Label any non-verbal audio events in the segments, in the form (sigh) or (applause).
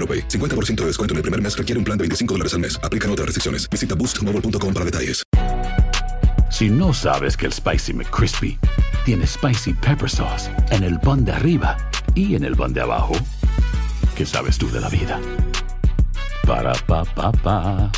AroPay. 50% de descuento en el primer mes requiere un plan de 25 dólares al mes. Aplican otras restricciones. Visita boostmobile.com para detalles. Si no sabes que el Spicy McCrispy tiene Spicy Pepper Sauce en el pan de arriba y en el pan de abajo, ¿qué sabes tú de la vida? Para, pa, pa, pa.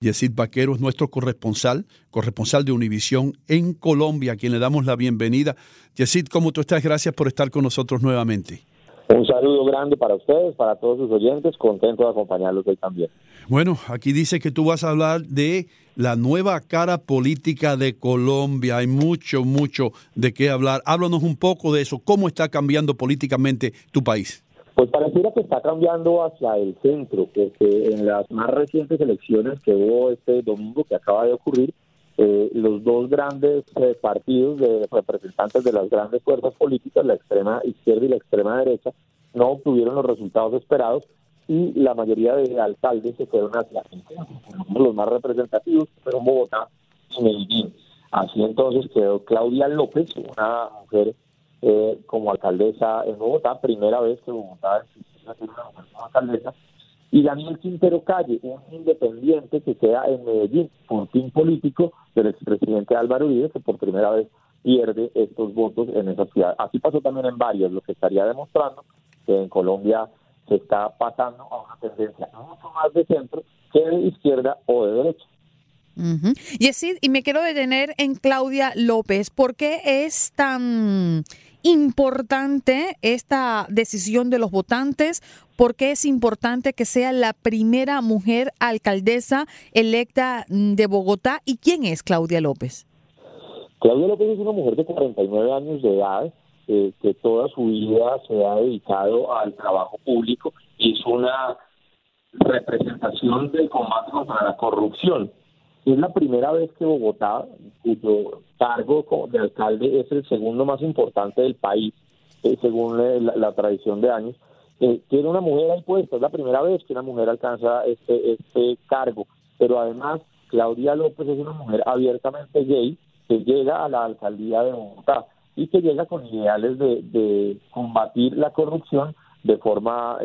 Yesid Vaquero es nuestro corresponsal, corresponsal de Univisión en Colombia, a quien le damos la bienvenida. Yesid, ¿cómo tú estás? Gracias por estar con nosotros nuevamente. Un saludo grande para ustedes, para todos sus oyentes, contento de acompañarlos hoy también. Bueno, aquí dice que tú vas a hablar de la nueva cara política de Colombia. Hay mucho, mucho de qué hablar. Háblanos un poco de eso. ¿Cómo está cambiando políticamente tu país? Pues pareciera que está cambiando hacia el centro, porque en las más recientes elecciones que hubo este domingo que acaba de ocurrir, eh, los dos grandes eh, partidos de representantes de las grandes fuerzas políticas, la extrema izquierda y la extrema derecha, no obtuvieron los resultados esperados y la mayoría de alcaldes se fueron hacia los más representativos fueron Bogotá y Medellín. Así entonces quedó Claudia López, una mujer eh, como alcaldesa en Bogotá, primera vez que Bogotá es una mujer como alcaldesa, y Daniel Quintero Calle, un independiente que queda en Medellín por fin político del expresidente Álvaro Uribe, que por primera vez pierde estos votos en esa ciudad. Así pasó también en varios, lo que estaría demostrando que en Colombia se está pasando a una tendencia mucho más de centro que de izquierda o de derecha. Y así, y me quiero detener en Claudia López. ¿Por qué es tan importante esta decisión de los votantes? ¿Por qué es importante que sea la primera mujer alcaldesa electa de Bogotá? ¿Y quién es Claudia López? Claudia López es una mujer de 49 años de edad eh, que toda su vida se ha dedicado al trabajo público y es una representación del combate contra la corrupción. Es la primera vez que Bogotá, cuyo cargo de alcalde es el segundo más importante del país, eh, según eh, la, tradición de años, eh, tiene una mujer ahí puesta. Es la primera vez que una mujer alcanza este, este cargo. Pero además, Claudia López es una mujer abiertamente gay que llega a la alcaldía de Bogotá y que llega con ideales de, de combatir la corrupción de forma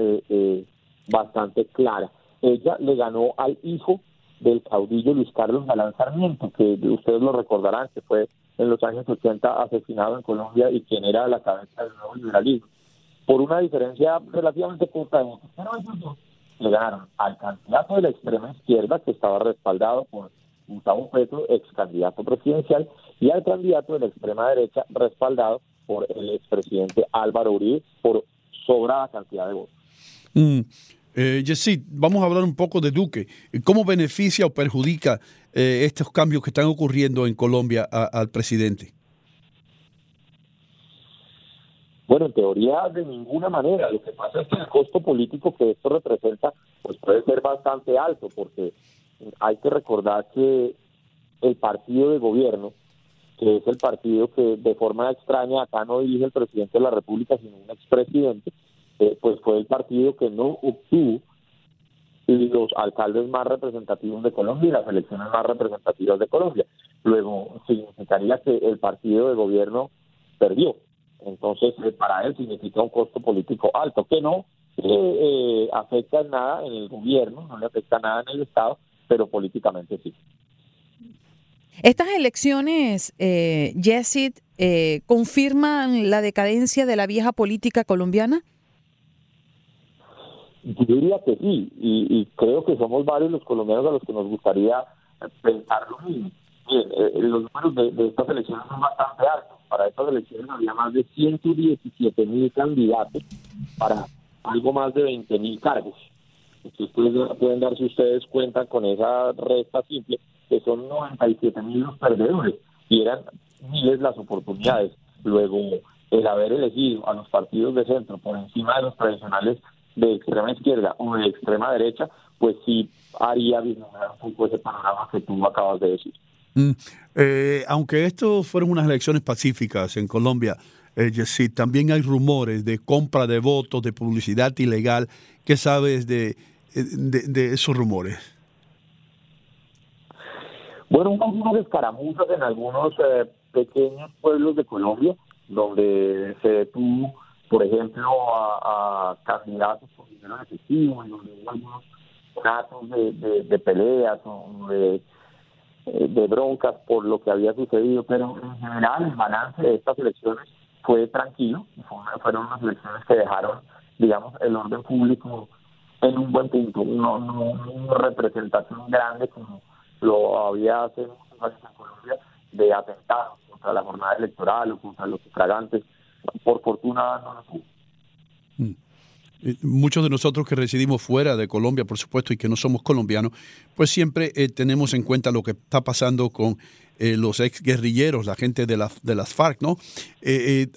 bastante clara. Ella le ganó al hijo del caudillo Luis Carlos Galán Sarmiento, que ustedes lo recordarán, que fue en los años 80 asesinado en Colombia y quien era la cabeza del nuevo liberalismo, por una diferencia relativamente corta de votos. Pero ellos dos le ganaron al candidato de la extrema izquierda, que estaba respaldado por Gustavo Petro, ex candidato presidencial, y al candidato de la extrema derecha, respaldado por el expresidente Álvaro Uribe, por sobrada cantidad de votos. Mm. Eh, vamos a hablar un poco de Duque. ¿Cómo beneficia o perjudica eh, estos cambios que están ocurriendo en Colombia al presidente? Bueno, en teoría de ninguna manera. Lo que pasa es que el costo político que esto representa pues puede ser bastante alto porque hay que recordar que el partido de gobierno, que es el partido que de forma extraña acá no dirige el presidente de la República, sino un expresidente, eh, pues fue el partido que no obtuvo los alcaldes más representativos de Colombia y las elecciones más representativas de Colombia. Luego significaría que el partido de gobierno perdió. Entonces, eh, para él significa un costo político alto, que no eh, afecta nada en el gobierno, no le afecta nada en el Estado, pero políticamente sí. Estas elecciones, eh, Yesid, eh, confirman la decadencia de la vieja política colombiana. Yo diría que sí, y, creo que somos varios los colombianos a los que nos gustaría pensar lo mismo. Eh, los números de, estas elecciones son bastante altos. Para estas elecciones había más de 117 mil candidatos para algo más de 20 mil cargos. Ustedes pueden darse ustedes cuenta con esa resta simple que son 97 mil los perdedores y eran miles las oportunidades. Luego, el haber elegido a los partidos de centro por encima de los tradicionales de extrema izquierda o de extrema derecha, pues sí haría vislumbrar un poco ese panorama que tú acabas de decir. Mm, eh, aunque esto fueron unas elecciones pacíficas en Colombia, eh, también hay rumores de compra de votos, de publicidad ilegal. ¿Qué sabes de, de esos rumores? Bueno, algunas escaramuzas en algunos eh, pequeños pueblos de Colombia, donde se detuvo, por ejemplo, a, candidatos con dinero efectivo, en donde hubo algunos casos de, de, peleas o de, eh, de broncas por lo que había sucedido, pero en general el balance de estas elecciones fue tranquilo, fueron unas elecciones que dejaron, digamos, el orden público en un buen punto, no, no una representación grande como lo había hace muchos años en Colombia de atentados contra la jornada electoral o contra los sufragantes. Por fortuna no lo tuvo. Mm. Eh, muchos de nosotros que residimos fuera de Colombia, por supuesto, y que no somos colombianos, pues siempre eh, tenemos en cuenta lo que está pasando con eh, los ex guerrilleros, la gente de, la, de las FARC, ¿no?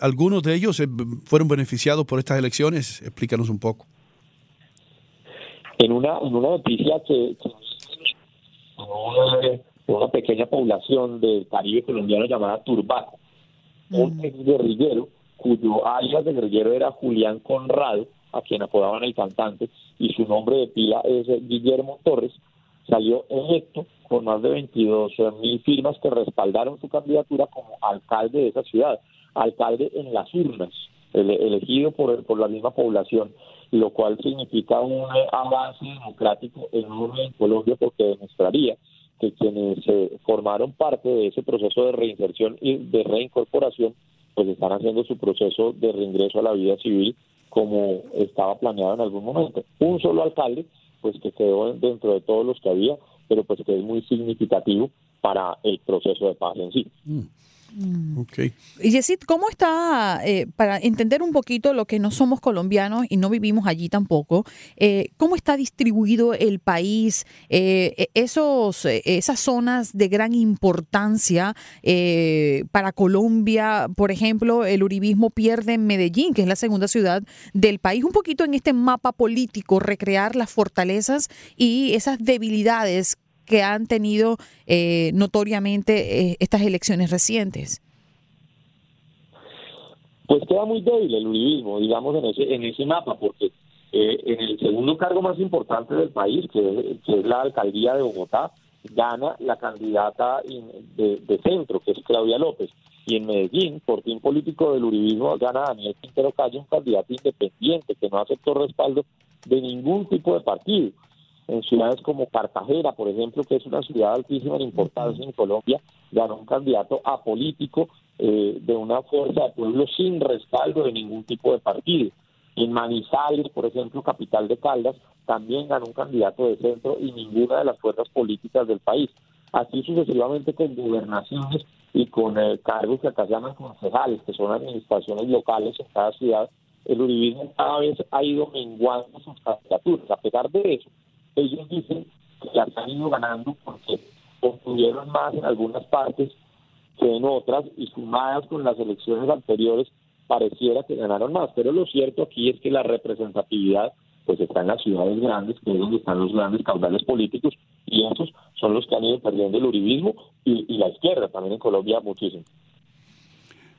¿Algunos de ellos fueron beneficiados por estas elecciones? Explícanos un poco. En una, en una noticia que, que una, pequeña población del Caribe colombiano llamada Turbaco, un ex guerrillero cuyo alias de guerrillero era Julián Conrado, a quien apodaban el cantante, y su nombre de pila es Guillermo Torres, salió electo con más de 22 mil firmas que respaldaron su candidatura como alcalde de esa ciudad, alcalde en las urnas, elegido por, por la misma población lo cual significa un avance democrático enorme en Colombia porque demostraría que quienes se formaron parte de ese proceso de reinserción y de reincorporación, pues están haciendo su proceso de reingreso a la vida civil como estaba planeado en algún momento. Un solo alcalde, pues que quedó dentro de todos los que había, pero pues que es muy significativo para el proceso de paz en sí. Mm. Mm. Okay. Y Yesid, ¿cómo está, eh, para entender un poquito lo que no somos colombianos y no vivimos allí tampoco, eh, cómo está distribuido el país, eh, e, esos, esas zonas de gran importancia para Colombia? Por ejemplo, el uribismo pierde en Medellín, que es la segunda ciudad del país, un poquito en este mapa político, recrear las fortalezas y esas debilidades que han tenido eh, notoriamente eh, estas elecciones recientes? Pues queda muy débil el uribismo, digamos, en ese, en ese mapa, porque eh, en el segundo cargo más importante del país, que, es la alcaldía de Bogotá, gana la candidata de, de, centro, que es Claudia López. Y en Medellín, por fin político del uribismo, gana Daniel Quintero Calle, un candidato independiente que no aceptó respaldo de ningún tipo de partido en ciudades como Cartagena, por ejemplo, que es una ciudad altísima en importancia en Colombia, ganó un candidato apolítico eh, de una fuerza de pueblo sin respaldo de ningún tipo de partido. En Manizales, por ejemplo, capital de Caldas, también ganó un candidato de centro y ninguna de las fuerzas políticas del país. Así sucesivamente con gobernaciones y con eh, cargos que acá se llaman concejales, que son administraciones locales en cada ciudad, el uribismo cada vez ha ido menguando sus candidaturas. A pesar de eso, ellos dicen que han ido ganando porque obtuvieron más en algunas partes que en otras y sumadas con las elecciones anteriores pareciera que ganaron más. Pero lo cierto aquí es que la representatividad pues está en las ciudades grandes, que es donde están los grandes caudales políticos, y esos son los que han ido perdiendo el uribismo y, y la izquierda, también en Colombia muchísimo.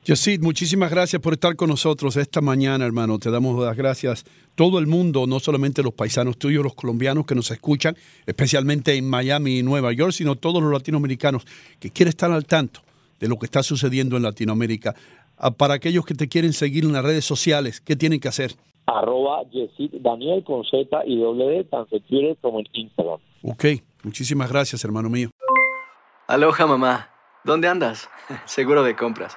Yesid, muchísimas gracias por estar con nosotros esta mañana, hermano. Te damos las gracias todo el mundo, no solamente los paisanos tuyos, los colombianos que nos escuchan, especialmente en Miami y Nueva York, sino todos los latinoamericanos que quieren estar al tanto de lo que está sucediendo en Latinoamérica. Ah, Para aquellos que te quieren seguir en las redes sociales, ¿qué tienen que hacer? Arroba Yesid Daniel con Z y D, tanto en Twitter como en Instagram. Ok, muchísimas gracias, hermano mío. Aloha, mamá. ¿Dónde andas? (laughs) Seguro de compras.